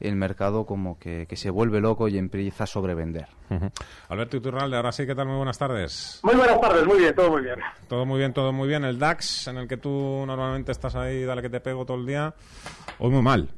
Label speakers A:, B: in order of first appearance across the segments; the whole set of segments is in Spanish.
A: el mercado como que, se vuelve loco y empieza a sobrevender.
B: Alberto Iturralde, ahora sí, ¿qué tal? Muy buenas tardes.
C: Muy buenas tardes, muy bien, todo muy bien.
B: Todo muy bien, todo muy bien. El DAX, en el que tú normalmente estás ahí, dale que te pego todo el día, hoy muy mal.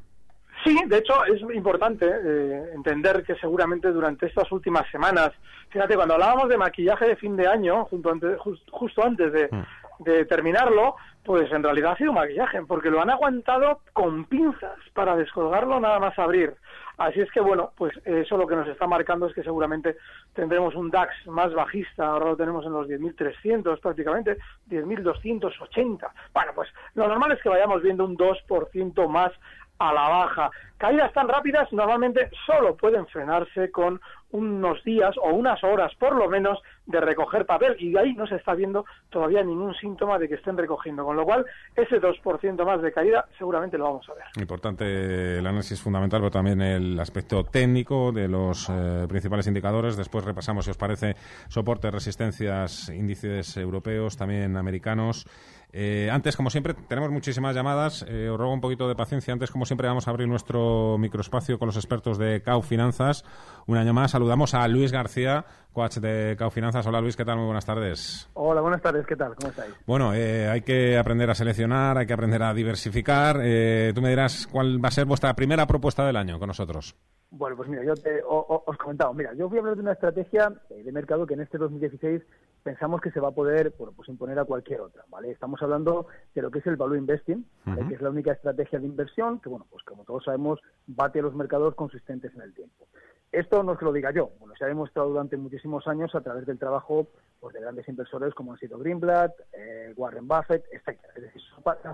C: Sí, de hecho es importante eh, entender que seguramente durante estas últimas semanas, fíjate, cuando hablábamos de maquillaje de fin de año, justo antes, justo antes de, mm. De terminarlo, pues en realidad ha sido maquillaje, porque lo han aguantado con pinzas para descolgarlo nada más abrir. Así es que bueno, pues eso lo que nos está marcando es que seguramente tendremos un DAX más bajista, ahora lo tenemos en los 10.300 prácticamente, 10.280. Bueno, pues lo normal es que vayamos viendo un 2% más a la baja. Caídas tan rápidas normalmente solo pueden frenarse con unos días o unas horas por lo menos de recoger papel y ahí no se está viendo todavía ningún síntoma de que estén recogiendo, con lo cual ese 2% más de caída seguramente lo vamos a ver.
B: Importante el análisis fundamental, pero también el aspecto técnico de los eh, principales indicadores. Después repasamos, si os parece, soportes, resistencias, índices europeos, también americanos. Eh, antes, como siempre, tenemos muchísimas llamadas. Eh, os ruego un poquito de paciencia. Antes, como siempre, vamos a abrir nuestro microespacio con los expertos de CAU Finanzas. Un año más. Saludamos a Luis García, coach de CAU Finanzas. Hola, Luis. ¿Qué tal? Muy buenas tardes.
C: Hola, buenas tardes. ¿Qué tal? ¿Cómo estáis?
B: Bueno, eh, hay que aprender a seleccionar, hay que aprender a diversificar. tú me dirás cuál va a ser vuestra primera propuesta del año con nosotros.
C: Bueno, pues mira, yo te, os comentaba, mira, yo voy a hablar de una estrategia de mercado que en este 2016 pensamos que se va a poder bueno, pues imponer a cualquier otra, ¿vale? Estamos hablando de lo que es el value investing, que es la única estrategia de inversión que, bueno, pues como todos sabemos, bate a los mercados consistentes en el tiempo. Esto no es que lo diga yo, bueno, se ha demostrado durante muchísimos años a través del trabajo pues, de grandes inversores como han sido Greenblatt, eh, Warren Buffett, etc. Es decir,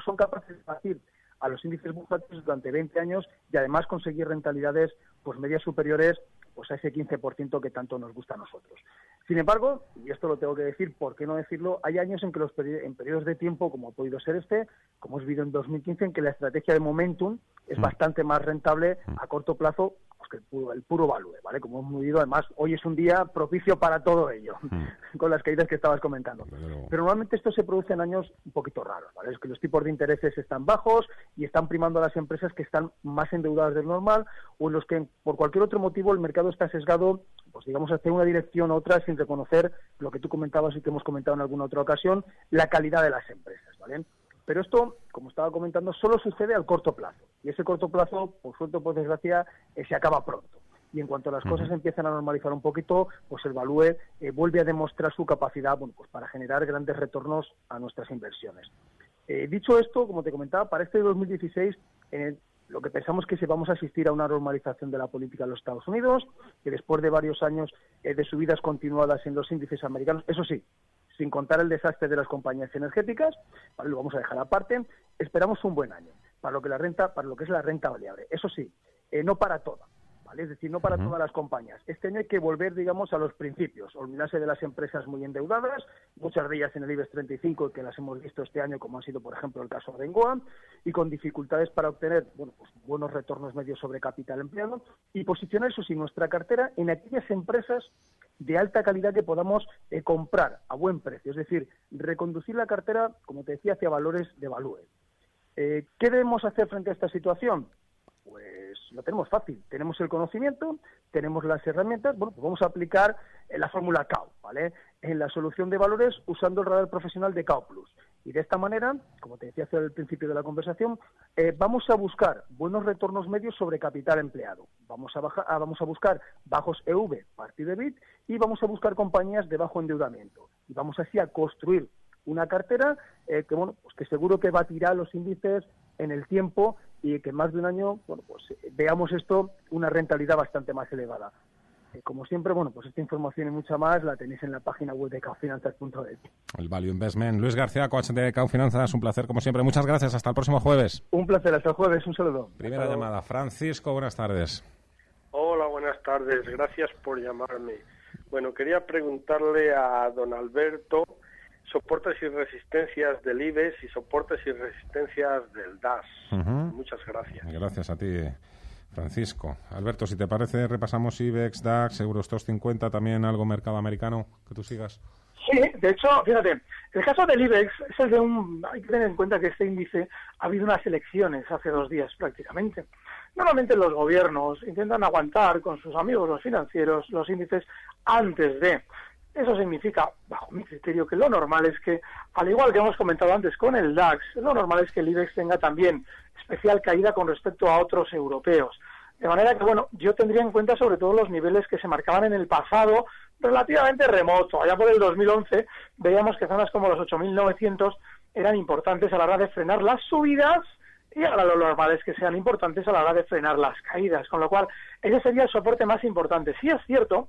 C: son, capaces de partir a los índices bursátiles durante 20 años y además conseguir rentabilidades pues medias superiores pues a ese 15% que tanto nos gusta a nosotros. Sin embargo, y esto lo tengo que decir, ¿por qué no decirlo? Hay años en que los en periodos de tiempo, como ha podido ser este, como hemos visto en 2015, en que la estrategia de momentum es mm. bastante más rentable mm. a corto plazo pues el puro, value, ¿vale? Como hemos visto, además, hoy es un día propicio para todo ello, mm. con las caídas que estabas comentando. Pero normalmente esto se produce en años un poquito raros, ¿vale? Es que los tipos de intereses están bajos y están primando a las empresas que están más endeudadas del normal o en los que, por cualquier otro motivo, el mercado está sesgado pues digamos, hacia una dirección u otra sin reconocer lo que tú comentabas y que hemos comentado en alguna otra ocasión, la calidad de las empresas, ¿vale? Pero esto, como estaba comentando, solo sucede al corto plazo. Y ese corto plazo, por suerte o por desgracia, eh, se acaba pronto. Y en cuanto las cosas empiezan a normalizar un poquito, pues el Value eh, vuelve a demostrar su capacidad bueno, pues para generar grandes retornos a nuestras inversiones. Eh, dicho esto, como te comentaba, para este 2016 lo que pensamos que si vamos a asistir a una normalización de la política en los Estados Unidos, que después de varios años eh, de subidas continuadas en los índices americanos, eso sí, sin contar el desastre de las compañías energéticas, lo vamos a dejar aparte, esperamos un buen año para lo que la renta, para lo que es la renta variable. Eso sí, eh, no para toda es decir, no para todas las compañías. Este año hay que volver, digamos, a los principios, olvidarse de las empresas muy endeudadas, muchas de ellas en el IBEX 35, que las hemos visto este año, como ha sido, por ejemplo, el caso de Engoa, y con dificultades para obtener bueno, pues, buenos retornos medios sobre capital empleado, y posicionar, eso sí, nuestra cartera en aquellas empresas de alta calidad que podamos eh, comprar a buen precio, es decir, reconducir la cartera, como te decía, hacia valores de value. Eh, ¿Qué debemos hacer frente a esta situación? Pues lo tenemos fácil. Tenemos el conocimiento, tenemos las herramientas, bueno, pues vamos a aplicar eh, la fórmula CAO, ¿vale? En la solución de valores usando el radar profesional de CAO Plus. Y de esta manera, como te decía el principio de la conversación, eh, vamos a buscar buenos retornos medios sobre capital empleado. Vamos a, bajar, ah, vamos a buscar bajos EV, partido de BIT, y vamos a buscar compañías de bajo endeudamiento. Y vamos así a construir una cartera eh, que bueno pues que seguro que batirá los índices
D: en el tiempo y que en más de un año bueno, pues, veamos esto una rentabilidad bastante más elevada. Eh, como siempre, bueno, pues esta información y mucha más la tenéis en la página web de caufinanzas.es.
B: El Value Investment. Luis García, coach de Caufinanzas, un placer como siempre. Muchas gracias. Hasta el próximo jueves.
D: Un placer. Hasta el jueves. Un saludo.
B: Primera llamada. Francisco, buenas tardes.
E: Hola, buenas tardes. Gracias por llamarme. Bueno, quería preguntarle a don Alberto soportes y resistencias del IBEX y soportes y resistencias del DAS. Muchas gracias.
B: Gracias a ti. Francisco. Alberto, si te parece, repasamos IBEX, DAX, Eurostox 50, también algo mercado americano que tú sigas.
D: Sí, de hecho, fíjate, el caso del IBEX es el de un... Hay que tener en cuenta que este índice ha habido unas elecciones hace dos días prácticamente. Normalmente los gobiernos intentan aguantar con sus amigos los financieros los índices antes de. Eso significa, bajo mi criterio, que lo normal es que, al igual que hemos comentado antes con el DAX, lo normal es que el IBEX tenga también especial caída con respecto a otros europeos. De manera que, bueno, yo tendría en cuenta sobre todo los niveles que se marcaban en el pasado relativamente remoto. Allá por el 2011 veíamos que zonas como los 8.900 eran importantes a la hora de frenar las subidas y ahora lo normal es que sean importantes a la hora de frenar las caídas, con lo cual ese sería el soporte más importante. Sí es cierto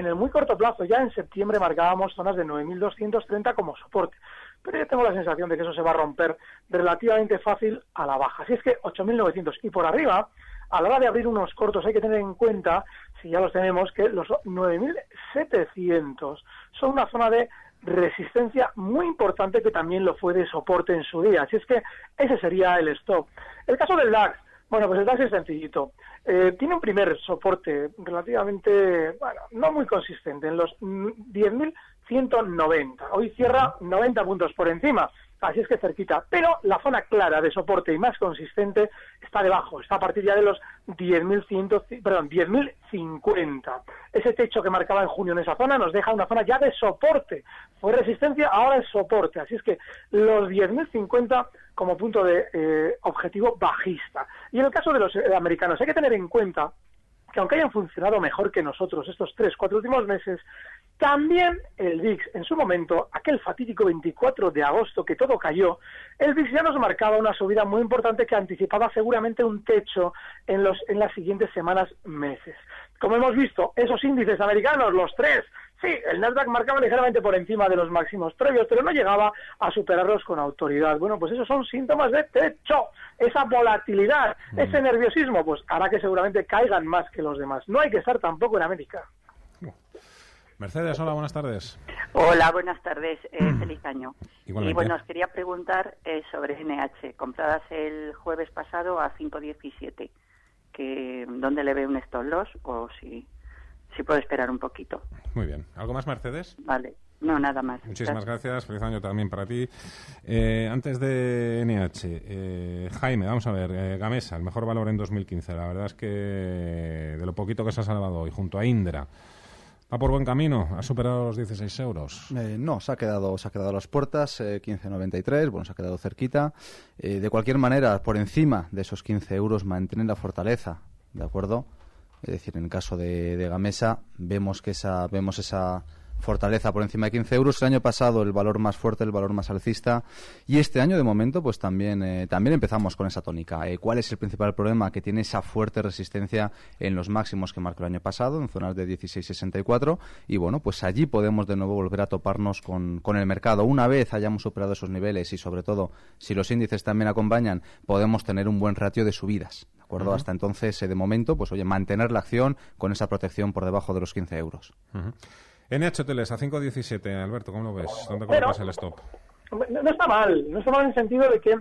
D: en el muy corto plazo, ya en septiembre, marcábamos zonas de 9.230 como soporte, pero yo tengo la sensación de que eso se va a romper relativamente fácil a la baja. Así es que 8.900 y por arriba, a la hora de abrir unos cortos hay que tener en cuenta, si ya los tenemos, que los 9.700 son una zona de resistencia muy importante que también lo fue de soporte en su día. Así es que ese sería el stop. El caso del DAX, bueno, pues el DAX es sencillito. Eh, tiene un primer soporte relativamente, bueno, no muy consistente, en los 10.190. Hoy cierra 90 puntos por encima así es que cerquita. Pero la zona clara de soporte y más consistente está debajo, está a partir ya de los 10.100, perdón, 10.050. Ese techo que marcaba en junio en esa zona nos deja una zona ya de soporte. Fue resistencia, ahora es soporte. Así es que los 10.050 como punto de eh, objetivo bajista. Y en el caso de los eh, americanos hay que tener en cuenta que aunque hayan funcionado mejor que nosotros estos tres, cuatro últimos meses, también el VIX, en su momento, aquel fatídico 24 de agosto que todo cayó, el VIX ya nos marcaba una subida muy importante que anticipaba seguramente un techo en, los, en las siguientes semanas, meses. Como hemos visto, esos índices americanos, los tres, sí, el Nasdaq marcaba ligeramente por encima de los máximos previos, pero no llegaba a superarlos con autoridad. Bueno, pues esos son síntomas de techo. Esa volatilidad, mm. ese nerviosismo, pues hará que seguramente caigan más que los demás. No hay que estar tampoco en América.
B: Mercedes, hola, buenas tardes.
F: Hola, buenas tardes, eh, mm. feliz año. Y bueno, os quería preguntar eh, sobre NH, compradas el jueves pasado a 5.17, que ¿dónde le ve un stop loss o si, si puedo esperar un poquito?
B: Muy bien. ¿Algo más, Mercedes?
F: Vale. No, nada más.
B: Muchísimas gracias. Feliz año también para ti. Eh, antes de NH, Jaime, vamos a ver, Gamesa, el mejor valor en 2015. La verdad es que de lo poquito que se ha salvado hoy, junto a Indra, ¿Va por buen camino? ¿Ha superado los 16 euros?
A: Eh, no, se ha quedado, se ha quedado a las puertas, eh, 15,93, bueno, se ha quedado cerquita. Eh, de cualquier manera, por encima de esos 15 euros mantienen la fortaleza, ¿de acuerdo? Es decir, en el caso de, de Gamesa, vemos que esa, vemos esa fortaleza por encima de 15 euros. El año pasado el valor más fuerte, el valor más alcista. Y este año, de momento, pues también, eh, también empezamos con esa tónica. Eh, ¿Cuál es el principal problema? Que tiene esa fuerte resistencia en los máximos que marcó el año pasado, en zonas de 16,64. Y bueno, pues allí podemos de nuevo volver a toparnos con, con el mercado. Una vez hayamos superado esos niveles y sobre todo si los índices también acompañan, podemos tener un buen ratio de subidas. ¿De acuerdo? Hasta entonces, eh, de momento, pues oye, mantener la acción con esa protección por debajo de los 15 euros.
B: NH Hoteles a 5.17, Alberto, ¿cómo lo ves? ¿Dónde colocas el stop?
D: No está mal, no está mal en el sentido de que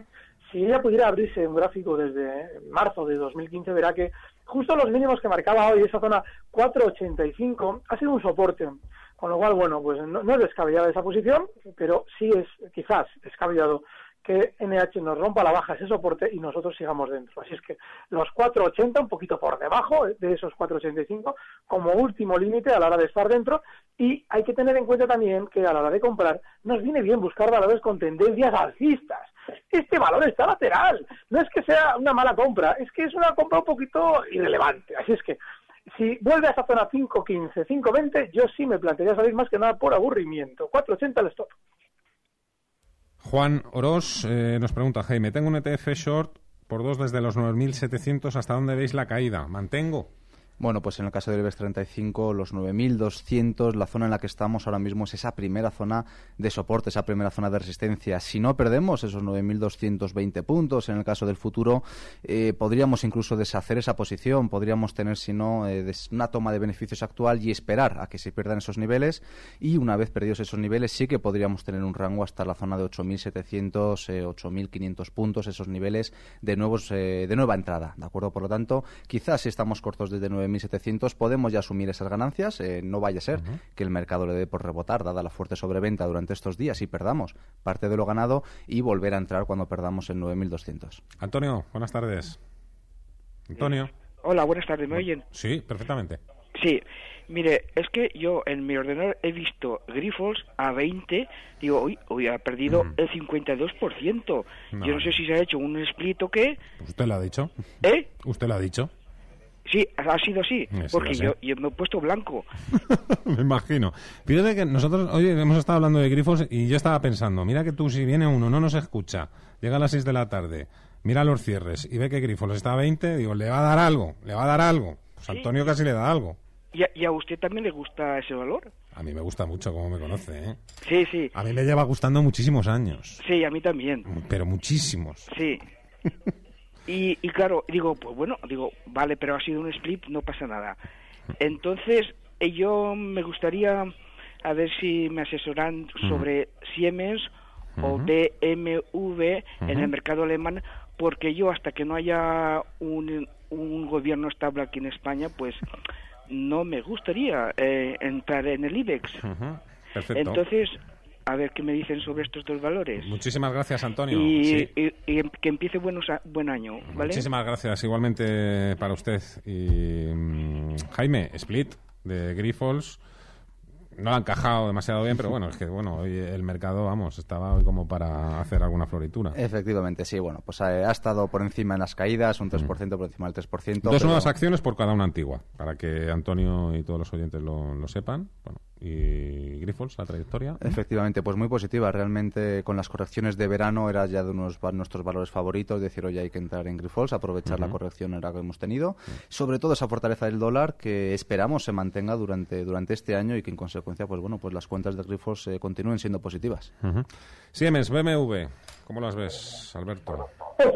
D: si ella pudiera abrirse un gráfico desde marzo de 2015, verá que justo los mínimos que marcaba hoy esa zona 4.85 ha sido un soporte. Con lo cual, bueno, pues no, no es descabellada esa posición, pero sí es quizás descabellado que NH nos rompa la baja ese soporte y nosotros sigamos dentro. Así es que los 4,80, un poquito por debajo de esos 4,85, como último límite a la hora de estar dentro. Y hay que tener en cuenta también que a la hora de comprar nos viene bien buscar valores con tendencias alcistas. Este valor está lateral. No es que sea una mala compra, es que es una compra un poquito irrelevante. Así es que si vuelve a esa zona 5.15, 5.20, yo sí me plantearía salir más que nada por aburrimiento. 4.80 el stop.
B: Juan Oroz eh, nos pregunta, Jaime, tengo un ETF short por dos desde los 9.700. ¿Hasta dónde veis la caída? ¿Mantengo?
A: Bueno, pues en el caso del IBEX 35, los 9.200, la zona en la que estamos ahora mismo es esa primera zona de soporte, esa primera zona de resistencia. Si no perdemos esos 9.220 puntos, en el caso del futuro, eh, podríamos incluso deshacer esa posición, podríamos tener, si no, eh, una toma de beneficios actual y esperar a que se pierdan esos niveles. Y una vez perdidos esos niveles, sí que podríamos tener un rango hasta la zona de 8.700, eh, 8.500 puntos, esos niveles de, nuevos, de nueva entrada. ¿De acuerdo? Por lo tanto, quizás si estamos cortos desde 9 1.700 podemos ya asumir esas ganancias. Eh, no vaya a ser que el mercado le dé por rebotar, dada la fuerte sobreventa durante estos días y perdamos parte de lo ganado y volver a entrar cuando perdamos en 9.200.
B: Antonio, buenas tardes. Antonio.
G: Hola, buenas tardes, ¿me oyen?
B: Sí, perfectamente.
G: Sí, mire, es que yo en mi ordenador he visto Grifols a 20, digo, uy, hoy ha perdido el 52%. Yo no sé si se ha hecho un split o qué.
B: ¿Usted lo ha dicho?
G: ¿Eh?
B: ¿Usted lo ha dicho?
G: Sí, ha sido así, porque yo, me he puesto blanco.
B: me imagino. Fíjate que nosotros hoy hemos estado hablando de grifos y yo estaba pensando, mira que tú si viene uno, no nos escucha, llega a las 6 de la tarde, mira los cierres y ve que grifos está a 20, digo, le va a dar algo, le va a dar algo. Pues Antonio casi le da algo.
G: ¿Y a, usted también le gusta ese valor?
B: A mí me gusta mucho, como me conoce, ¿eh?
G: Sí, sí.
B: A mí me lleva gustando muchísimos años.
G: Sí, a mí también.
B: Pero muchísimos.
G: Sí. Y, y claro, digo, pues bueno, digo, vale, pero ha sido un split, no pasa nada. Entonces, eh, yo me gustaría a ver si me asesoran sobre Siemens o BMW en el mercado alemán, porque yo hasta que no haya un, un gobierno estable aquí en España, pues no me gustaría eh, entrar en el IBEX.
B: Perfecto.
G: Entonces, a ver qué me dicen sobre estos dos valores.
B: Muchísimas gracias, Antonio.
G: Y, que empiece buenos buen año, ¿vale?
B: Muchísimas gracias, igualmente para usted. Y mm, Jaime, Split de Grifols no ha encajado demasiado bien, pero bueno, es que bueno, hoy el mercado, vamos, estaba hoy como para hacer alguna floritura.
A: Efectivamente, sí, bueno, pues ha, estado por encima en las caídas, un 3% por encima del 3%.
B: Dos nuevas acciones por cada una antigua, para que Antonio y todos los oyentes lo, lo sepan. Bueno, y Grifols, la trayectoria.
A: Efectivamente, pues muy positiva. Realmente con las correcciones de verano era ya de unos nuestros valores favoritos, decir, hoy hay que entrar en Grifols, aprovechar la corrección era que hemos tenido. Sobre todo esa fortaleza del dólar que esperamos se mantenga durante, durante este año y que en consecuencia, pues bueno, pues las cuentas de Grifols eh, continúen siendo positivas.
B: Siemens, BMW, ¿cómo las ves, Alberto?
D: Pues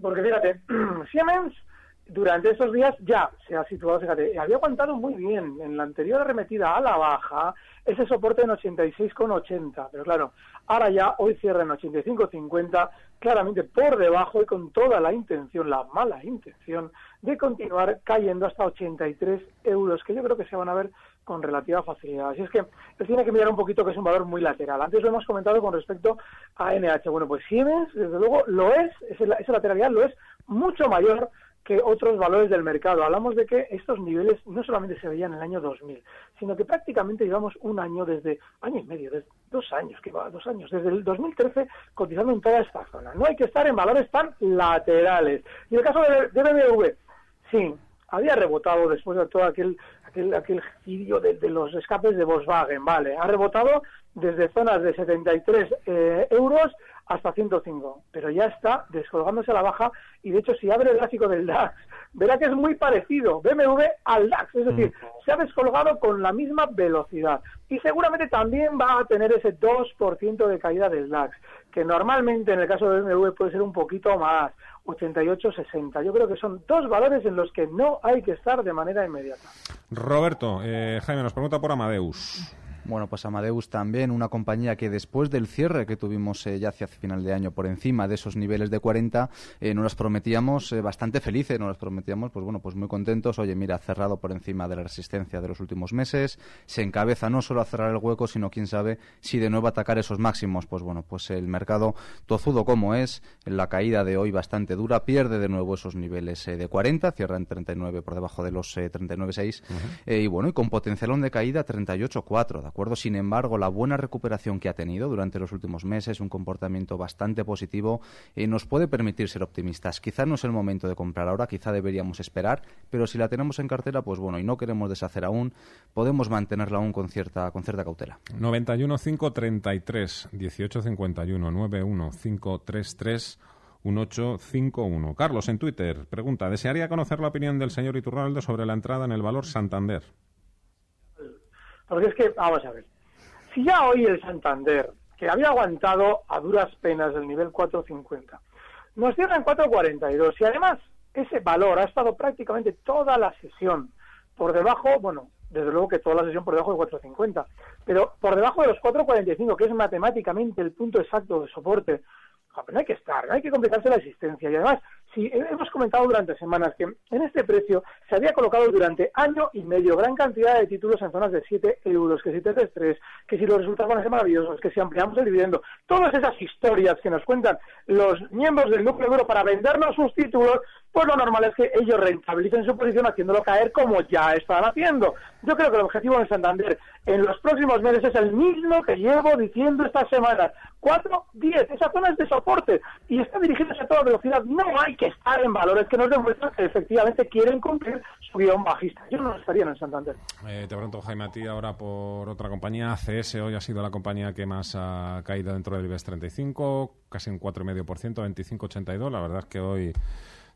D: porque fíjate, Siemens durante esos días ya se ha situado, fíjate, había aguantado muy bien en la anterior arremetida a la baja ese soporte en 86,80, pero claro, ahora ya hoy cierra en 85,50, claramente por debajo y con toda la intención, la mala intención, de continuar cayendo hasta 83 euros, que yo creo que se van a ver con relativa facilidad. Así es que él tiene que mirar un poquito que es un valor muy lateral. Antes lo hemos comentado con respecto a NH. Bueno, pues Siemens, desde luego, lo es, esa lateralidad lo es mucho mayor que otros valores del mercado. Hablamos de que estos niveles no solamente se veían en el año 2000, sino que prácticamente llevamos un año desde, año y medio, desde dos años, que va, dos años, desde el 2013 cotizando en toda esta zona. No hay que estar en valores tan laterales. Y el caso de, BMW, sí, había rebotado después de todo aquel aquel, aquel giro de, los escapes de Volkswagen, vale, ha rebotado desde zonas de 73 eh, euros hasta 105, pero ya está descolgándose a la baja y de hecho si abre el gráfico del DAX verá que es muy parecido BMW al DAX, es decir, se ha descolgado con la misma velocidad y seguramente también va a tener ese 2% de caída del DAX, que normalmente en el caso de BMW puede ser un poquito más, 88-60. Yo creo que son dos valores en los que no hay que estar de manera inmediata.
B: Roberto, eh, Jaime nos pregunta por Amadeus.
A: Bueno, pues Amadeus también, una compañía que después del cierre que tuvimos eh, ya hacia final de año por encima de esos niveles de 40, eh, nos las prometíamos eh, bastante felices, nos las prometíamos, pues bueno, pues muy contentos. Oye, mira, cerrado por encima de la resistencia de los últimos meses, se encabeza no solo a cerrar el hueco, sino quién sabe si de nuevo atacar esos máximos. Pues bueno, pues el mercado tozudo como es, la caída de hoy bastante dura, pierde de nuevo esos niveles de 40, cierra en 39 por debajo de los 39,6 y bueno, y con potencialón de caída 38,4, acuerdo? Sin embargo, la buena recuperación que ha tenido durante los últimos meses, un comportamiento bastante positivo, eh, nos puede permitir ser optimistas. Quizá no es el momento de comprar ahora, quizá deberíamos esperar, pero si la tenemos en cartera, pues bueno, y no queremos deshacer aún, podemos mantenerla aún con cierta, con cierta cautela.
B: 91 533 1851 91 533 1851. Carlos, en Twitter, pregunta, ¿desearía conocer la opinión del señor Iturralde sobre la entrada en el valor Santander?
D: Porque es que, vamos a ver, si ya hoy el Santander, que había aguantado a duras penas el nivel 450, nos cierra en 442 y además ese valor ha estado prácticamente toda la sesión por debajo, bueno, desde luego que toda la sesión por debajo de 450, pero por debajo de los 445, que es matemáticamente el punto exacto de soporte, no hay que estar, no hay que complicarse la existencia. Y además, si hemos comentado durante semanas que en este precio se había colocado durante año y medio gran cantidad de títulos en zonas de 7 euros, que si T3, que si los resultados van a ser maravillosos, que si ampliamos el dividendo, todas esas historias que nos cuentan los miembros del núcleo duro para vendernos sus títulos, pues lo normal es que ellos rentabilicen su posición haciéndolo caer como ya están haciendo. Yo creo que el objetivo de Santander en los próximos meses es el mismo que llevo diciendo estas semanas. 4, 10, esa zona es de soporte y está dirigiéndose a toda velocidad. No hay que estar en valores que nos demuestran que efectivamente quieren cumplir su guion bajista. Yo no estaría en Santander.
B: Eh, te pregunto, Jaime, a ti ahora por otra compañía. ACS hoy ha sido la compañía que más ha caído dentro del IBEX 35, casi un 4,5%, 25,82. La verdad es que hoy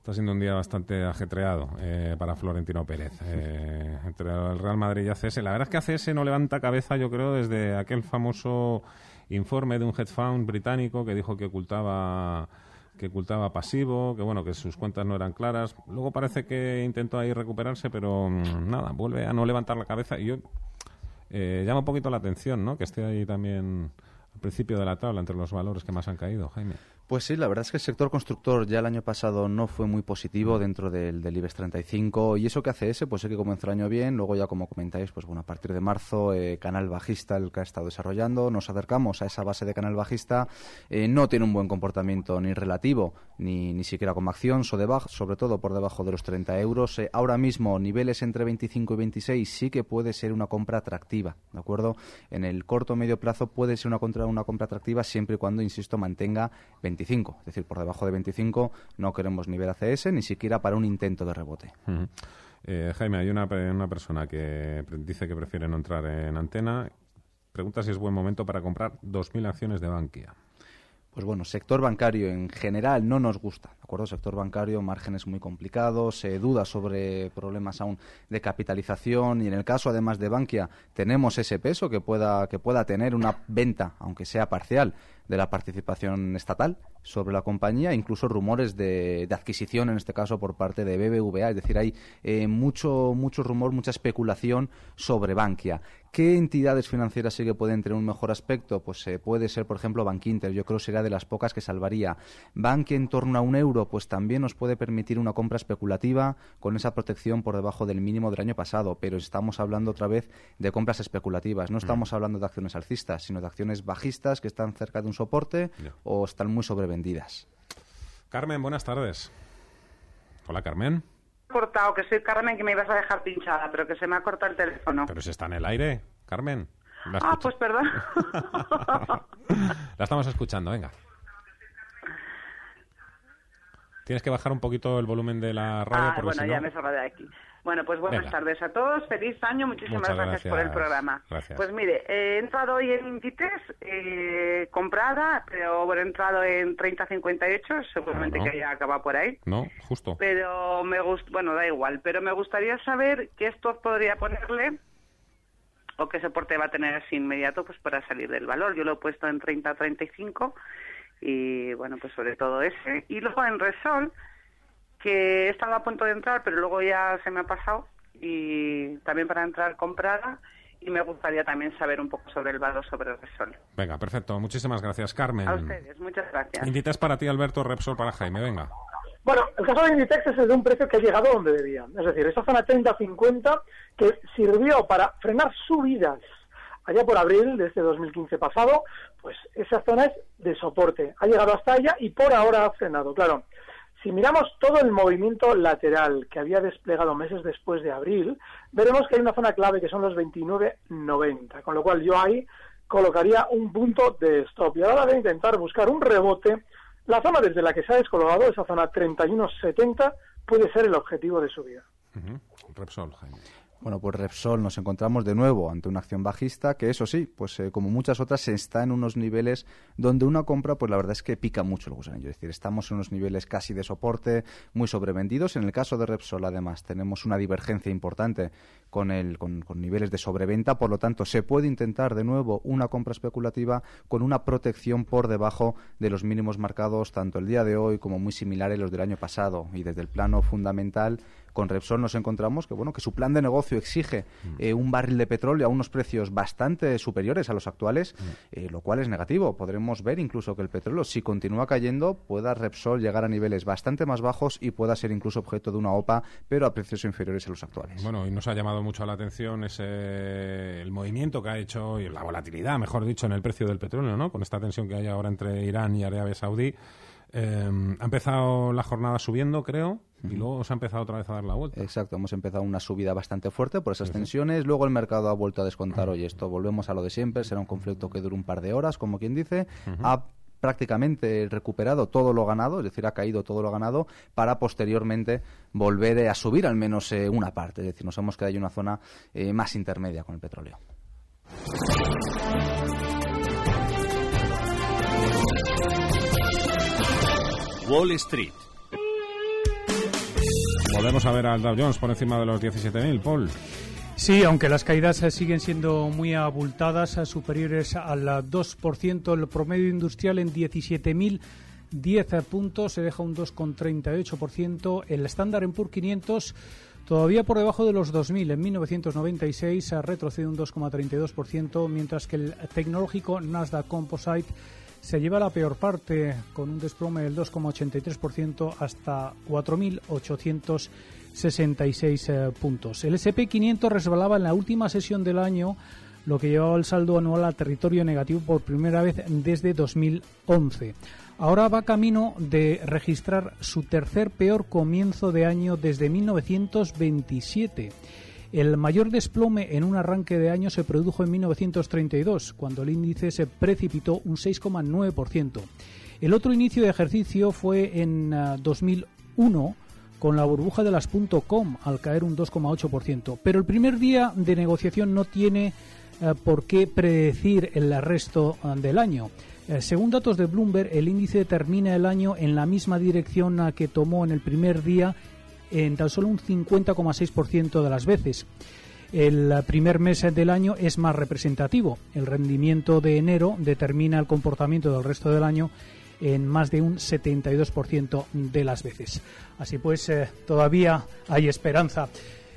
B: Está siendo un día bastante ajetreado eh, para Florentino Pérez. Eh, entre el Real Madrid y ACS. La verdad es que ACS no levanta cabeza, yo creo, desde aquel famoso informe de un hedge fund británico que dijo que ocultaba que ocultaba pasivo, que bueno, que sus cuentas no eran claras. Luego parece que intentó ahí recuperarse, pero mm, nada, vuelve a no levantar la cabeza. Y yo eh, llama un poquito la atención, ¿no? Que esté ahí también al principio de la tabla entre los valores que más han caído, Jaime.
A: Pues sí, la verdad es que el sector constructor ya el año pasado no fue muy positivo dentro del, del IBEX 35 y eso que hace ese, pues sí que comenzó el año bien, luego ya como comentáis, pues bueno, a partir de marzo, eh, canal bajista el que ha estado desarrollando, nos acercamos a esa base de canal bajista, eh, no tiene un buen comportamiento ni relativo, ni, ni siquiera como acción, sobre, sobre todo por debajo de los 30 euros. Eh, ahora mismo, niveles entre 25 y 26 sí que puede ser una compra atractiva, ¿de acuerdo? En el corto o medio plazo puede ser una, contra, una compra atractiva siempre y cuando, insisto, mantenga 25, es decir, por debajo de 25 no queremos nivel ACS ni siquiera para un intento de rebote.
B: Eh, Jaime, hay una, una persona que dice que prefiere no entrar en antena. Pregunta si es buen momento para comprar 2.000 acciones de Bankia
A: pues bueno, sector bancario en general no nos gusta, ¿de acuerdo? Sector bancario, márgenes muy complicados, se duda sobre problemas aún de capitalización y en el caso además de Bankia tenemos ese peso que pueda, que pueda tener una venta, aunque sea parcial, de la participación estatal sobre la compañía, incluso rumores de, adquisición, en este caso por parte de BBVA. Es decir, hay eh, mucho, mucho rumor, mucha especulación sobre Bankia. ¿Qué entidades financieras sí que pueden tener un mejor aspecto? Pues eh, puede ser, por ejemplo, Bankinter. Yo creo que sería de las pocas que salvaría. Bankia en torno a un euro, pues también nos puede permitir una compra especulativa con esa protección por debajo del mínimo del año pasado. Pero estamos hablando otra vez de compras especulativas. No mm. estamos hablando de acciones alcistas, sino de acciones bajistas que están cerca de un soporte o están muy sobrevendidas.
B: Carmen, buenas tardes. Hola, Carmen
F: cortado, que soy Carmen, que me ibas a dejar pinchada, pero que se me ha cortado el teléfono.
B: Pero si está en el aire, Carmen.
F: Ah, pues perdón.
B: la estamos escuchando, venga. Tienes que bajar un poquito el volumen de la radio.
F: Ah, bueno, ya me salgo de aquí. Bueno, pues buenas tardes a todos. Feliz año. Muchísimas gracias, por el programa. Pues mire, he entrado hoy en Inditex, eh, comprada, pero he entrado en 30.58, seguramente que ya acaba por ahí.
B: No, justo.
F: Pero me gusta, bueno, da igual, pero me gustaría saber qué esto podría ponerle o qué soporte va a tener así inmediato pues para salir del valor. Yo lo he puesto en 30.35 y bueno, pues sobre todo ese. Y luego en Resol que estaba a punto de entrar, pero luego ya se me ha pasado y también para entrar comprada y me gustaría también saber un poco sobre el valor sobre Repsol.
B: Venga, perfecto. Muchísimas gracias, Carmen.
F: A ustedes, muchas gracias.
B: Inditex para ti, Alberto, Repsol para Jaime, venga.
D: Bueno, el caso de Inditex es el de un precio que ha llegado donde debía. Es decir, esa zona 30-50 que sirvió para frenar subidas allá por abril de este 2015 pasado, pues esa zona es de soporte. Ha llegado hasta allá y por ahora ha frenado. Claro, si miramos todo el movimiento lateral que había desplegado meses después de abril, veremos que hay una zona clave que son los 29.90, con lo cual yo ahí colocaría un punto de stop. Y a la hora de intentar buscar un rebote, la zona desde la que se ha descolgado, esa zona 31.70, puede ser el objetivo de subida.
B: Repsol, Jaime.
A: Bueno, pues Repsol nos encontramos de nuevo ante una acción bajista que, eso sí, pues eh, como muchas otras, está en unos niveles donde una compra, pues la verdad es que pica mucho el gusanillo. Es decir, estamos en unos niveles casi de soporte, muy sobrevendidos. En el caso de Repsol, además, tenemos una divergencia importante con, el, con, niveles de sobreventa. Por lo tanto, se puede intentar de nuevo una compra especulativa con una protección por debajo de los mínimos marcados tanto el día de hoy como muy similares los del año pasado. Y desde el plano fundamental, con Repsol nos encontramos que bueno que su plan de negocio exige mm. eh, un barril de petróleo a unos precios bastante superiores a los actuales, mm. eh, lo cual es negativo. Podremos ver incluso que el petróleo, si continúa cayendo, pueda Repsol llegar a niveles bastante más bajos y pueda ser incluso objeto de una OPA, pero a precios inferiores a los actuales.
B: Bueno, y nos ha llamado mucho la atención ese el movimiento que ha hecho, y la volatilidad, mejor dicho, en el precio del petróleo, ¿no? Con esta tensión que hay ahora entre Irán y Arabia Saudí. Eh, ha empezado la jornada subiendo, creo, y luego se ha empezado otra vez a dar la vuelta.
A: Exacto, hemos empezado una subida bastante fuerte por esas tensiones. Luego el mercado ha vuelto a descontar, oye, esto volvemos a lo de siempre, será un conflicto que dure un par de horas, como quien dice. Ha prácticamente recuperado todo lo ganado, es decir, ha caído todo lo ganado, para posteriormente volver a subir al menos eh, una parte. Es decir, nos hemos quedado en una zona eh, más intermedia con el petróleo.
H: Wall Street.
B: Volvemos a ver al Dow Jones por encima de los 17.000, Paul.
I: Sí, aunque las caídas siguen siendo muy abultadas, superiores al 2%, el promedio industrial en 17.010 puntos se deja un 2,38%. El estándar PUR 500 todavía por debajo de los 2.000. En 1996 retrocede un 2,32%, mientras que el tecnológico Nasdaq Composite se lleva la peor parte con un desplome del 2,83% hasta 4.866 eh, puntos. El SP500 resbalaba en la última sesión del año, lo que llevaba el saldo anual a territorio negativo por primera vez desde 2011. Ahora va camino de registrar su tercer peor comienzo de año desde 1927 el mayor desplome en un arranque de año se produjo en 1932, cuando el índice se precipitó un 6,9%. El otro inicio de ejercicio fue en 2001 ah, con la burbuja de las .com al caer un 2,8%. Pero el primer día de negociación no tiene ah, por qué predecir el resto ah, del año. Eh, según datos de Bloomberg, el índice termina el año en la misma dirección que tomó en el primer día en tan solo un 50,6% de las veces. El primer mes del año es más representativo. El rendimiento de enero determina el comportamiento del resto del año en más de un 72% de las veces. Así pues, eh, todavía hay esperanza.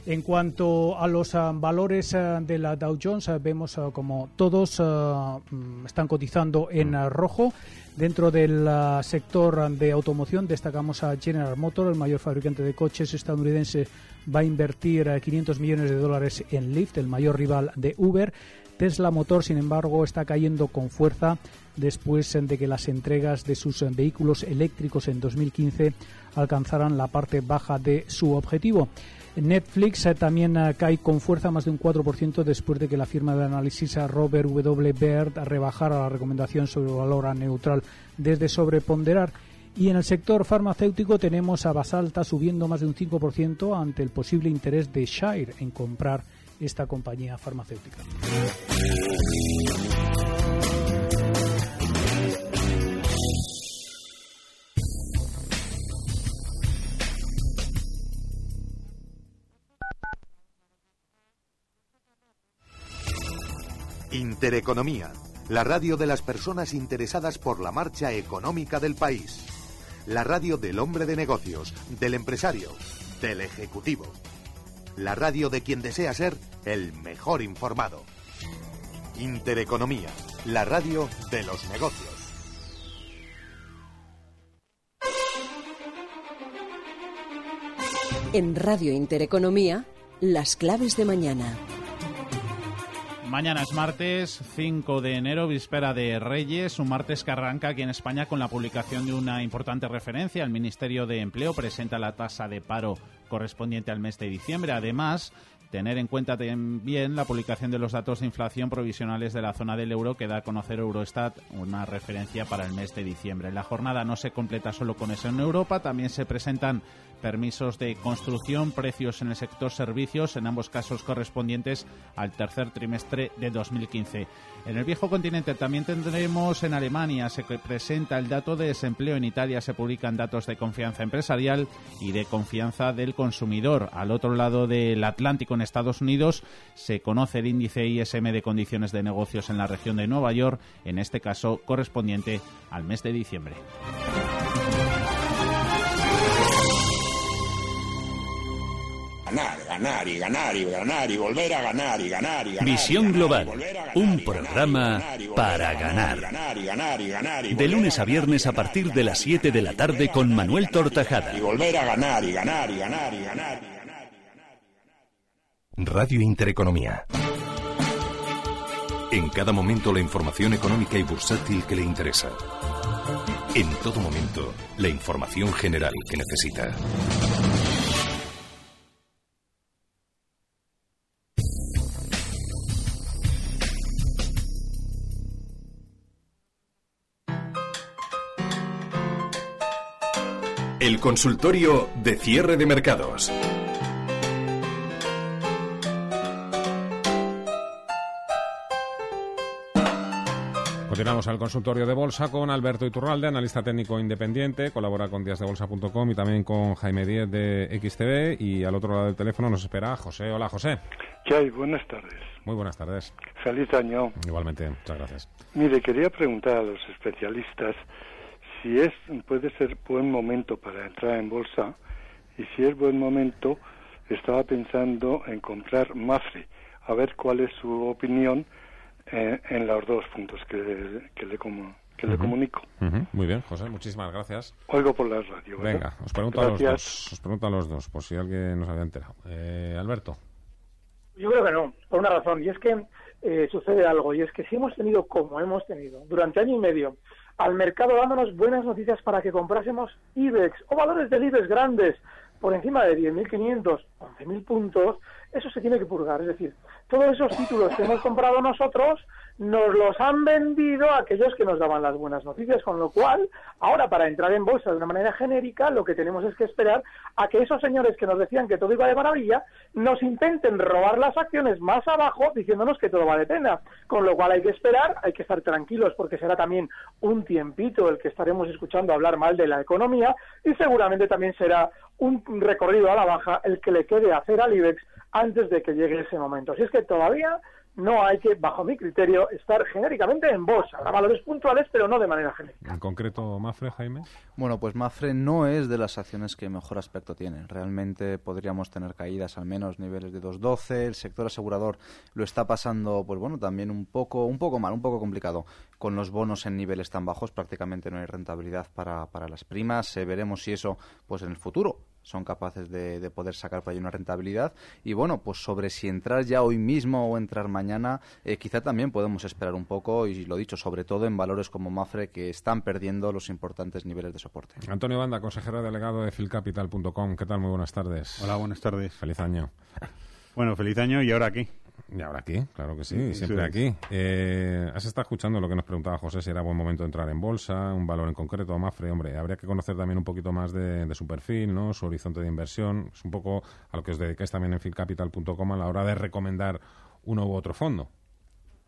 I: En cuanto a los ah, valores ah, de la Dow Jones, ah, vemos como todos mm, están cotizando en rojo. Dentro del sector de automoción destacamos a General Motors, el mayor fabricante de coches estadounidense, va a invertir 500 millones de dólares en Lyft, el mayor rival de Uber. Tesla Motor, sin embargo, está cayendo con fuerza después de que las entregas de sus vehículos eléctricos en 2015 alcanzaran la parte baja de su objetivo. Netflix eh, también eh, cae con fuerza más de un 4% después de que la firma de análisis Robert W. Baird rebajara la recomendación sobre valor a neutral desde sobreponderar. Y en el sector farmacéutico tenemos a Basalta subiendo más de un 5% ante el posible interés de Shire en comprar esta compañía farmacéutica.
H: Intereconomía, la radio de las personas interesadas por la marcha económica del país. La radio del hombre de negocios, del empresario, del ejecutivo. La radio de quien desea ser el mejor informado. Intereconomía, la radio de los negocios.
J: En Radio Intereconomía, las claves de mañana.
K: Mañana es martes 5 de enero, víspera de Reyes, un martes que arranca aquí en España con la publicación de una importante referencia. El Ministerio de Empleo presenta la tasa de paro correspondiente al mes de diciembre. Además, tener en cuenta también la publicación de los datos de inflación provisionales de la zona del euro que da a conocer Eurostat, una referencia para el mes de diciembre. La jornada no se completa solo con eso en Europa, también se presentan permisos de construcción, precios en el sector servicios, en ambos casos correspondientes al tercer trimestre de 2015. En el viejo continente también tendremos en Alemania, se presenta el dato de desempleo, en Italia se publican datos de confianza empresarial y de confianza del consumidor. Al otro lado del Atlántico, en Estados Unidos, se conoce el índice ISM de condiciones de negocios en la región de Nueva York, en este caso correspondiente al mes de diciembre.
L: Ganar, ganar y ganar y ganar y volver a ganar y ganar y ganar.
M: Visión Global, un programa para ganar. De lunes a viernes a partir de las 7 de la tarde con Manuel Tortajada.
L: Y volver a ganar y ganar y ganar y ganar.
M: Radio Intereconomía. En cada momento la información económica y bursátil que le interesa. En todo momento, la información general que necesita. Consultorio de cierre de mercados.
B: Continuamos al consultorio de bolsa con Alberto Iturralde, analista técnico independiente, colabora con díasdebolsa.com y también con Jaime Díez de XTV. Y al otro lado del teléfono nos espera José. Hola, José.
N: ¿Qué hay? Buenas tardes.
B: Muy buenas tardes.
N: Feliz año.
B: Igualmente, muchas gracias.
N: Mire, quería preguntar a los especialistas si es puede ser buen momento para entrar en bolsa y si es buen momento estaba pensando en comprar Mafre a ver cuál es su opinión eh, en los dos puntos que, le como que le comunico.
B: Muy bien, José, muchísimas gracias.
N: Oigo por la radio.
B: Venga, os pregunto, a los dos, os pregunto a los dos, por si alguien nos había enterado. Eh, Alberto.
D: Yo creo que no, por una razón, y es que eh, sucede algo, y es que si hemos tenido, como hemos tenido, durante año y medio, al mercado dándonos buenas noticias para que comprásemos IBEX o valores del IBEX grandes por encima de 10.500, 11.000 puntos, eso se tiene que purgar. Es decir, todos esos títulos que hemos comprado nosotros nos los han vendido aquellos que nos daban las buenas noticias, con lo cual, ahora para entrar en bolsa de una manera genérica, lo que tenemos es que esperar a que esos señores que nos decían que todo iba de maravilla, nos intenten robar las acciones más abajo diciéndonos que todo va de pena. Con lo cual hay que esperar, hay que estar tranquilos porque será también un tiempito el que estaremos escuchando hablar mal de la economía y seguramente también será un recorrido a la baja el que le quede hacer al IBEX antes de que llegue ese momento. Si es que todavía no hay que, bajo mi criterio, estar genéricamente en bolsa. Habrá valores puntuales, pero no de manera genérica.
B: ¿En concreto Mafre, Jaime?
A: Bueno, pues Mafre no es de las acciones que mejor aspecto tienen. Realmente podríamos tener caídas al menos niveles de 2.12. El sector asegurador lo está pasando, pues bueno, también un poco, un poco mal, un poco complicado. Con los bonos en niveles tan bajos prácticamente no hay rentabilidad para, para las primas. Eh, veremos si eso, pues en el futuro, son capaces de, poder sacar por ahí una rentabilidad. Y bueno, pues sobre si entrar ya hoy mismo o entrar mañana, eh, quizá también podemos esperar un poco, y lo dicho, sobre todo en valores como Mafre, que están perdiendo los importantes niveles de soporte.
B: Antonio Banda, consejero delegado de filcapital.com. ¿Qué tal? Muy buenas tardes.
O: Hola, buenas tardes.
B: Feliz año.
O: Bueno, feliz año y ahora aquí.
B: Y ahora aquí, claro que sí, siempre aquí. Eh, has estado escuchando lo que nos preguntaba José, si era buen momento de entrar en bolsa, un valor en concreto, Mafre, hombre, habría que conocer también un poquito más de, su perfil, ¿no? su horizonte de inversión, es un poco a lo que os dedicáis también en filcapital.com a la hora de recomendar uno u otro fondo.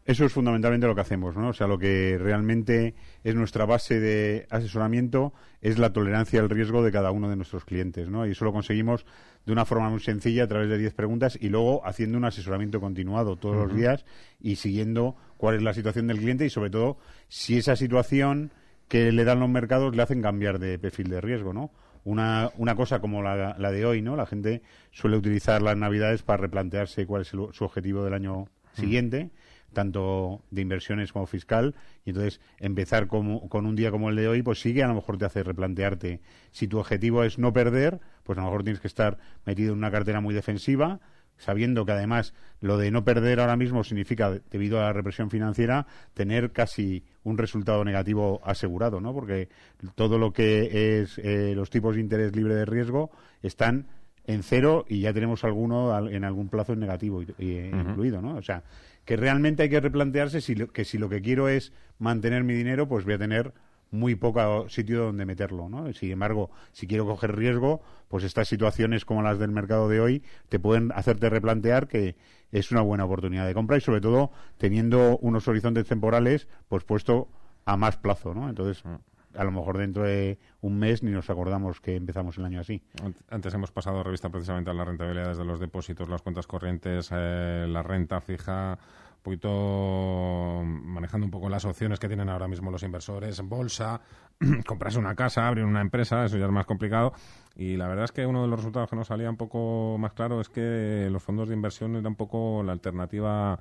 O: Eso es fundamentalmente lo que hacemos, ¿no? O sea, lo que realmente es nuestra base de asesoramiento es la tolerancia al riesgo de cada uno de nuestros clientes, ¿no? Y eso lo conseguimos de una forma muy sencilla a través de 10 preguntas y luego haciendo un asesoramiento continuado todos los días y siguiendo cuál es la situación del cliente y sobre todo si esa situación que le dan los mercados le hacen cambiar de perfil de riesgo, ¿no? Una, una cosa como la, la de hoy, ¿no? La gente suele utilizar las navidades para replantearse cuál es su objetivo del año siguiente tanto de inversiones como fiscal, y entonces empezar con, un día como el de hoy, pues sí que a lo mejor te hace replantearte. Si tu objetivo es no perder, pues a lo mejor tienes que estar metido en una cartera muy defensiva, sabiendo que además lo de no perder ahora mismo significa, debido a la represión financiera, tener casi un resultado negativo asegurado, ¿no? Porque todo lo que es eh, los tipos de interés libre de riesgo están en cero y ya tenemos alguno en algún plazo en negativo incluido, ¿no? O sea, que realmente hay que replantearse si que si lo que quiero es mantener mi dinero, pues voy a tener muy poco sitio donde meterlo, ¿no? Sin embargo, si quiero coger riesgo, pues estas situaciones como las del mercado de hoy te pueden hacerte replantear que es una buena oportunidad de compra y sobre todo teniendo unos horizontes temporales pues puesto a más plazo, ¿no? Entonces, mm a lo mejor dentro de un mes ni nos acordamos que empezamos el año así.
B: Antes hemos pasado revista precisamente a las rentabilidades de los depósitos, las cuentas corrientes, eh, la renta fija, un poquito manejando un poco las opciones que tienen ahora mismo los inversores, bolsa, comprarse una casa, abrir una empresa, eso ya es más complicado. Y la verdad es que uno de los resultados que nos salía un poco más claro es que los fondos de inversión eran un poco la alternativa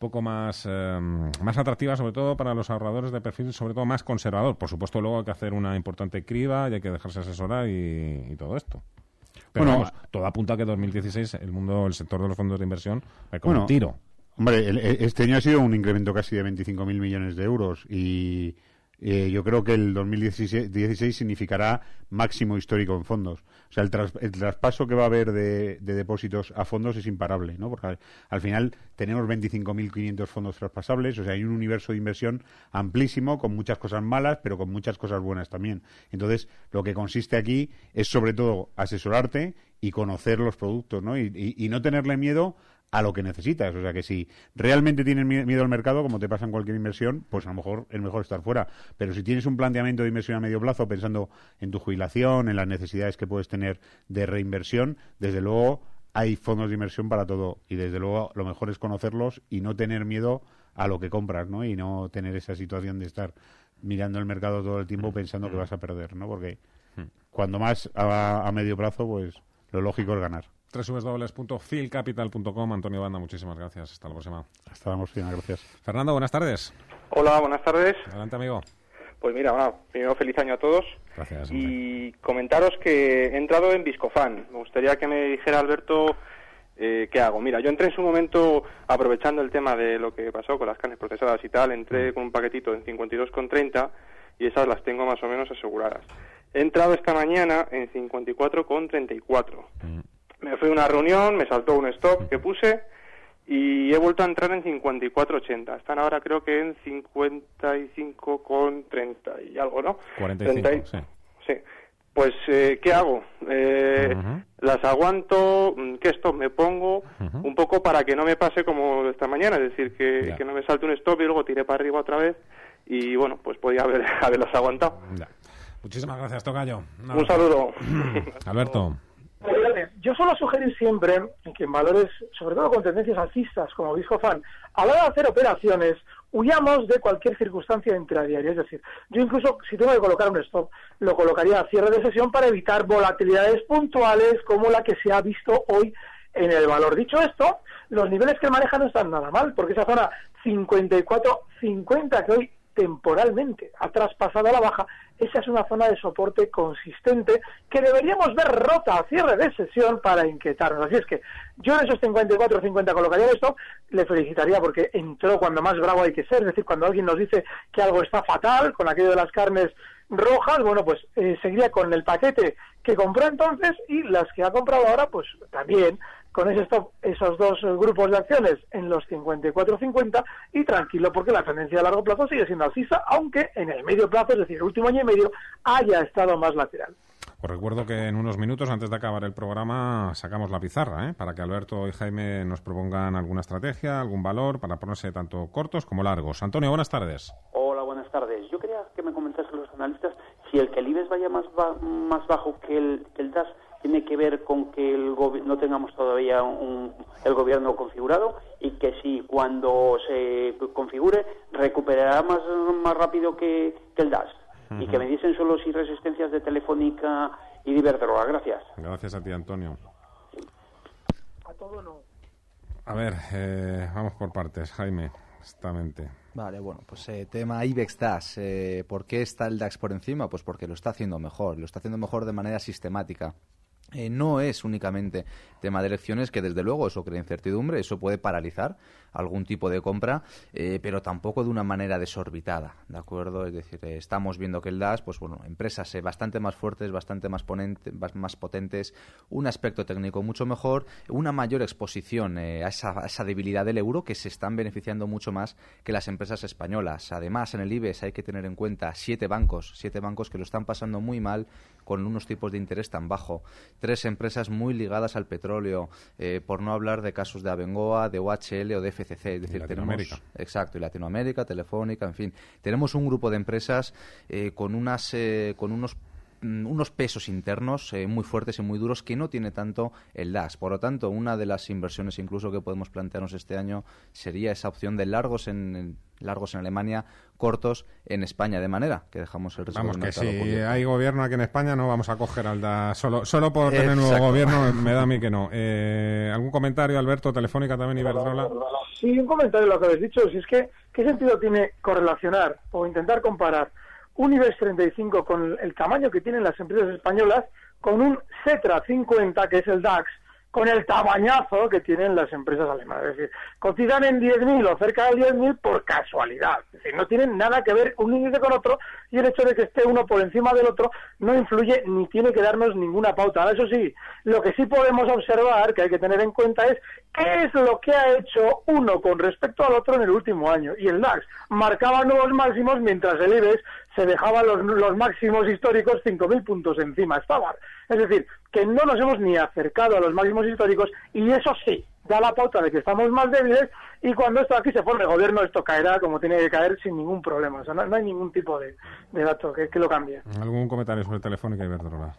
B: poco más, em, más atractiva, sobre todo para los ahorradores de perfil, sobre todo más conservador. Por supuesto, luego hay que hacer una importante criba y hay que dejarse asesorar y, todo esto. Pero bueno, vamos, todo apunta a que 2016 el mundo, el sector de los fondos de inversión, hay como un tiro.
O: Hombre, este año ha sido un incremento casi de 25.000 millones de euros y eh, yo creo que el 2016 significará máximo histórico en fondos. O sea, el, traspaso que va a haber de, depósitos a fondos es imparable, ¿no? Porque al, final tenemos 25.500 fondos traspasables, o sea, hay un universo de inversión amplísimo, con muchas cosas malas, pero con muchas cosas buenas también. Entonces, lo que consiste aquí es sobre todo asesorarte y conocer los productos, ¿no? y no tenerle miedo a lo que necesitas. O sea que si realmente tienes miedo al mercado, como te pasa en cualquier inversión, pues a lo mejor es mejor estar fuera. Pero si tienes un planteamiento de inversión a medio plazo, pensando en tu jubilación, en las necesidades que puedes tener de reinversión, desde luego hay fondos de inversión para todo. Y desde luego lo mejor es conocerlos y no tener miedo a lo que compras, ¿no? Y no tener esa situación de estar mirando el mercado todo el tiempo pensando que vas a perder, ¿no? Porque hmm. cuando más a, a medio plazo, pues lo lógico es ganar
B: www.filcapital.com. Antonio Banda, muchísimas gracias. Hasta la próxima.
O: Hasta la próxima, gracias.
B: Fernando, buenas tardes.
P: Hola, buenas tardes.
B: Adelante, amigo.
P: Pues mira, bueno, primero feliz año a todos.
B: Gracias.
P: Y comentaros que he entrado en Viscofan. Me gustaría que me dijera Alberto eh, qué hago. Mira, yo entré en su momento aprovechando el tema de lo que pasó con las carnes procesadas y tal. Entré mm. con un paquetito en 52,30 y esas las tengo más o menos aseguradas. He entrado esta mañana en 54,34 me fui a una reunión, me saltó un stop que puse y he vuelto a entrar en 54.80. Están ahora creo que en 55.30 y algo, ¿no?
B: 45, sí.
P: Sí. Pues, eh, ¿qué hago? Eh, Las aguanto, mm, ¿qué stop me pongo? Un poco para que no me pase como esta mañana, es decir, que, que no me salte un stop y luego tire para arriba otra vez y, bueno, pues podía haber, haberlas aguantado.
B: Muchísimas gracias, Tocayo.
P: Un saludo.
B: Alberto.
D: Yo suelo sugerir siempre que en valores, sobre todo con tendencias alcistas como Viscofan, a la hora de hacer operaciones, huyamos de cualquier circunstancia intradiaria. Es decir, yo incluso si tengo que colocar un stop, lo colocaría a cierre de sesión para evitar volatilidades puntuales como la que se ha visto hoy en el valor. Dicho esto, los niveles que manejan no están nada mal, porque esa zona 54-50 que hoy temporalmente ha traspasado a la baja, esa es una zona de soporte consistente que deberíamos ver rota a cierre de sesión para inquietarnos. Así es que yo en esos 54 o 50 colocaría esto, le felicitaría porque entró cuando más bravo hay que ser, es decir, cuando alguien nos dice que algo está fatal con aquello de las carnes rojas, bueno, pues eh, seguiría con el paquete que compró entonces y las que ha comprado ahora, pues también con ese stop, esos dos grupos de acciones en los 54-50 y tranquilo porque la tendencia a largo plazo sigue siendo alcista, aunque en el medio plazo, es decir, el último año y medio, haya estado más lateral.
B: Os recuerdo que en unos minutos, antes de acabar el programa, sacamos la pizarra ¿eh? para que Alberto y Jaime nos propongan alguna estrategia, algún valor para ponerse tanto cortos como largos. Antonio, buenas tardes.
Q: Hola, buenas tardes. Yo quería que me comentasen los analistas si el que el IBEX vaya más, más bajo que el, que el DAS tiene que ver con que el no tengamos todavía un, el gobierno configurado y que si cuando se configure recuperará más, más rápido que, el DAS. Y que me dicen solo si resistencias de Telefónica y de Iberdrola. Gracias.
B: Gracias a ti, Antonio.
D: A todo no.
B: A ver, eh, vamos por partes, Jaime, justamente.
A: Vale, bueno, pues eh, tema IBEX DAX. Eh, ¿Por qué está el DAX por encima? Pues porque lo está haciendo mejor, lo está haciendo mejor de manera sistemática. Eh, no es únicamente tema de elecciones, que desde luego eso crea incertidumbre, eso puede paralizar algún tipo de compra, eh, pero tampoco de una manera desorbitada, ¿de acuerdo? Es decir, eh, estamos viendo que el DAS, pues bueno, empresas bastante más fuertes, bastante más, más, potentes, un aspecto técnico mucho mejor, una mayor exposición a esa, esa, debilidad del euro que se están beneficiando mucho más que las empresas españolas. Además, en el IBEX hay que tener en cuenta siete bancos, siete bancos que lo están pasando muy mal con unos tipos de interés tan bajo. Tres empresas muy ligadas al petróleo, eh, por no hablar de casos de Abengoa, de OHL o de FCC. Es decir, tenemos. Exacto, y Latinoamérica, Telefónica, en fin. Tenemos un grupo de empresas eh, con, unas, eh, con unos unos pesos internos muy fuertes y muy duros que no tiene tanto el DAX. Por lo tanto, una de las inversiones incluso que podemos plantearnos este año sería esa opción de largos en, largos en Alemania, cortos en España, de manera que dejamos el riesgo
B: Vamos, que si hay gobierno aquí en España no vamos a coger al DA, solo, solo por tener nuevo gobierno me da a mí que no. Eh, ¿Algún comentario, Alberto, Telefónica también, Iberdrola?
D: Sí, un comentario de lo que habéis dicho, si es que, ¿qué sentido tiene correlacionar o intentar comparar un IBEX 35 con el tamaño que tienen las empresas españolas con un CETRA 50, que es el DAX, con el tamañazo que tienen las empresas alemanas. Es decir, cotizan en 10.000 o cerca de 10.000 por casualidad. Es decir, no tienen nada que ver un índice con otro y el hecho de que esté uno por encima del otro no influye ni tiene que darnos ninguna pauta. Eso sí, lo que sí podemos observar, que hay que tener en cuenta, es qué es lo que ha hecho uno con respecto al otro en el último año. Y el DAX marcaba nuevos máximos mientras el IBEX se dejaba los, los máximos históricos 5.000 puntos encima. Estaba. Es decir, que no nos hemos ni acercado a los máximos históricos y eso sí, da la pauta de que estamos más débiles y cuando esto aquí se forme gobierno esto caerá como tiene que caer sin ningún problema. O sea, no, hay ningún tipo de, dato que, lo cambie.
B: ¿Algún comentario sobre Telefónica y Iberdrola?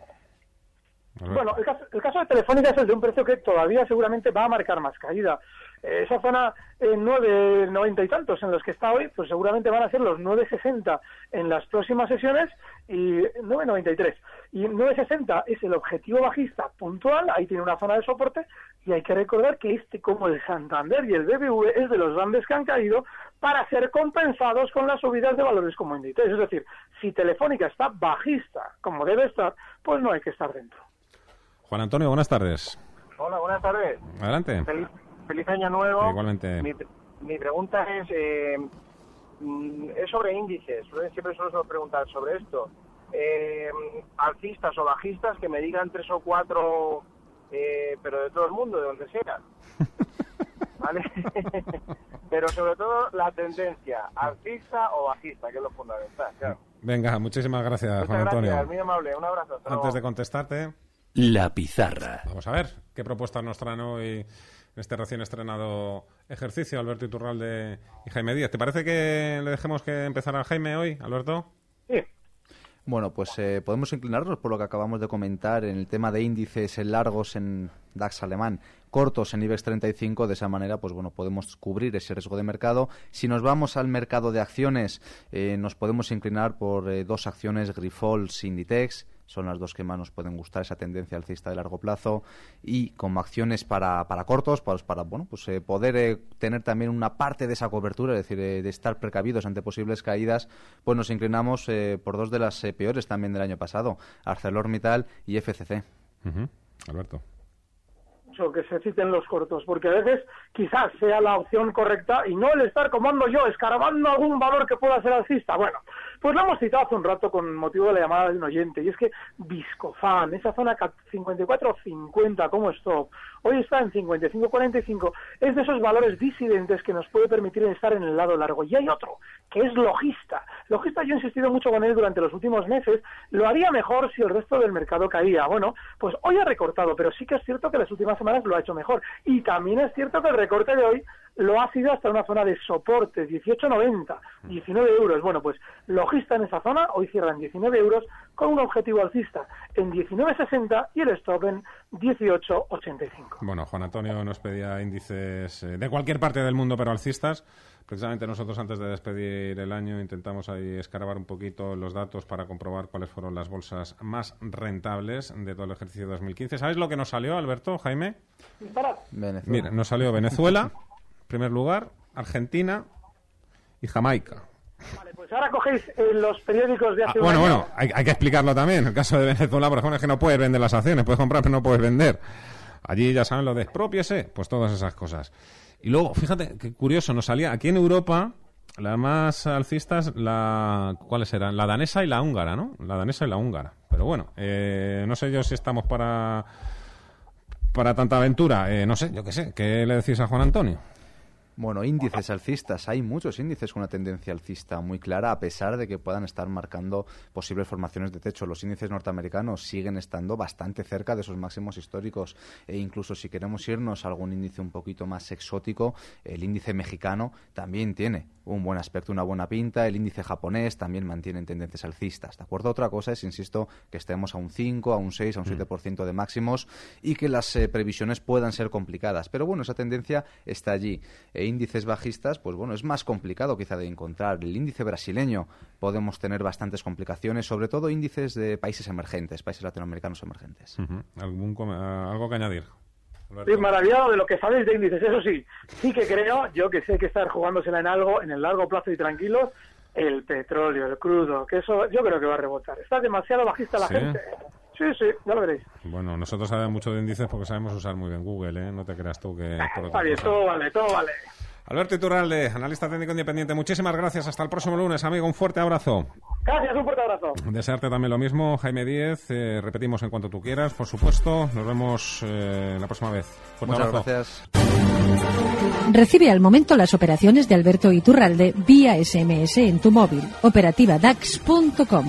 D: Bueno, el caso, el caso de Telefónica es el de un precio que todavía seguramente va a marcar más caída esa zona en 9,90 y tantos en los que está hoy, pues seguramente van a ser los 9,60 en las próximas sesiones y 9,93. Y 9,60 es el objetivo bajista puntual, ahí tiene una zona de soporte y hay que recordar que este, como el Santander y el BBV, es de los grandes que han caído para ser compensados con las subidas de valores como Inditex. Es decir, si Telefónica está bajista, como debe estar, pues no hay que estar dentro.
B: Juan Antonio, buenas tardes.
R: Hola, buenas tardes.
B: Adelante
R: feliz año nuevo.
B: Igualmente.
R: Mi, pregunta es, eh, mm, es sobre índices. Siempre suelo preguntar sobre esto. Eh, alcistas o bajistas que me digan tres o cuatro, eh, pero de todo el mundo, de donde sea. ¿Vale? pero sobre todo la tendencia, alcista o bajista, que es lo fundamental.
B: Venga, muchísimas gracias, Juan Antonio.
R: Muy amable, un abrazo.
B: Antes de contestarte.
M: La pizarra.
B: Vamos a ver qué propuestas nos traen hoy este recién estrenado ejercicio, Alberto Iturralde y Jaime Díaz. ¿Te parece que le dejemos que empezara Jaime hoy, Alberto?
R: Sí.
A: Bueno, pues eh, podemos inclinarnos por lo que acabamos de comentar en el tema de índices largos en DAX alemán, cortos en IBEX 35, de esa manera, pues bueno, podemos cubrir ese riesgo de mercado. Si nos vamos al mercado de acciones, eh, nos podemos inclinar por eh, dos acciones, Grifols, Inditex, son las dos que más nos pueden gustar, esa tendencia alcista de largo plazo y como acciones para, para cortos, para, para bueno, pues eh, poder eh, tener también una parte de esa cobertura, es decir, eh, de estar precavidos ante posibles caídas, pues nos inclinamos por dos de las peores también del año pasado, ArcelorMittal y FCC.
B: Alberto
D: que se citen los cortos, porque a veces quizás sea la opción correcta y no el estar como ando yo, escarabando algún valor que pueda ser alcista. Bueno, pues lo hemos citado hace un rato con motivo de la llamada de un oyente, y es que Viscofan, esa zona 54-50 como stop, hoy está en 55-45, es de esos valores disidentes que nos puede permitir estar en el lado largo. Y hay otro, que es. Logista, yo he insistido mucho con él durante los últimos meses, lo haría mejor si el resto del mercado caía. Bueno, pues hoy ha recortado, pero sí que es cierto que las últimas semanas lo ha hecho mejor. Y también es cierto que el recorte de hoy lo ha sido hasta una zona de soporte, 18,90, 19 euros. Bueno, pues logista en esa zona, hoy cierra en 19 euros, con un objetivo alcista en 19,60 y el stop en 18,85.
B: Bueno, Juan Antonio nos pedía índices eh, de cualquier parte del mundo, pero alcistas. Precisamente nosotros antes de despedir el año intentamos ahí escarbar un poquito los datos para comprobar cuáles fueron las bolsas más rentables de todo el ejercicio de 2015. ¿Sabes lo que nos salió, Alberto, Jaime? Mira, nos salió Venezuela, primer lugar, Argentina y Jamaica.
D: Vale, pues ahora cogéis eh, los periódicos de hace
B: ah,
D: un
B: Bueno,
D: año.
B: bueno, hay, hay, que explicarlo también. En el caso de Venezuela, por ejemplo, es que no puedes vender las acciones, puedes comprar, pero no puedes vender. Allí ya saben lo de expropiese, pues todas esas cosas. Y luego, fíjate, qué curioso, nos salía aquí en Europa las más alcistas, la, ¿cuáles eran? La danesa y la húngara, ¿no? La danesa y la húngara. Pero bueno, eh, no sé yo si estamos para para tanta aventura. Eh, no sé, yo qué sé. ¿Qué le decís a Juan Antonio?
A: Bueno, índices alcistas. Hay muchos índices con una tendencia alcista muy clara, a pesar de que puedan estar marcando posibles formaciones de techo. Los índices norteamericanos siguen estando bastante cerca de esos máximos históricos. E incluso si queremos irnos a algún índice un poquito más exótico, el índice mexicano también tiene un buen aspecto, una buena pinta. El índice japonés también mantiene tendencias alcistas. ¿De acuerdo? Otra cosa es, insisto, que estemos a un 5, a un 6, a un 7% de máximos y que las eh, previsiones puedan ser complicadas. Pero bueno, esa tendencia está allí. E índices bajistas, pues bueno, es más complicado quizá de encontrar. El índice brasileño podemos tener bastantes complicaciones, sobre todo índices de países emergentes, países latinoamericanos emergentes.
B: ¿Algún, ¿Algo que añadir?
D: Estoy maravillado de lo que sabéis de índices. Eso sí, sí que creo, yo que sé que estar jugándosela en algo, en el largo plazo y tranquilos, el petróleo, el crudo, que eso yo creo que va a rebotar. Está demasiado bajista la gente. Sí, sí, ya lo veréis.
B: Bueno, nosotros sabemos mucho de índices porque sabemos usar muy bien Google, ¿eh? No te creas tú que...
D: vale, todo vale, todo vale.
B: Alberto Iturralde, analista técnico independiente, muchísimas gracias. Hasta el próximo lunes, amigo. Un fuerte abrazo.
D: Gracias, un fuerte abrazo.
B: Desearte también lo mismo, Jaime Díez. Eh, repetimos en cuanto tú quieras, por supuesto. Nos vemos eh, la próxima vez.
A: Fuerte Muchas abrazo. gracias.
S: Recibe al momento las operaciones de Alberto Iturralde vía SMS en tu móvil. Operativa DAX.com.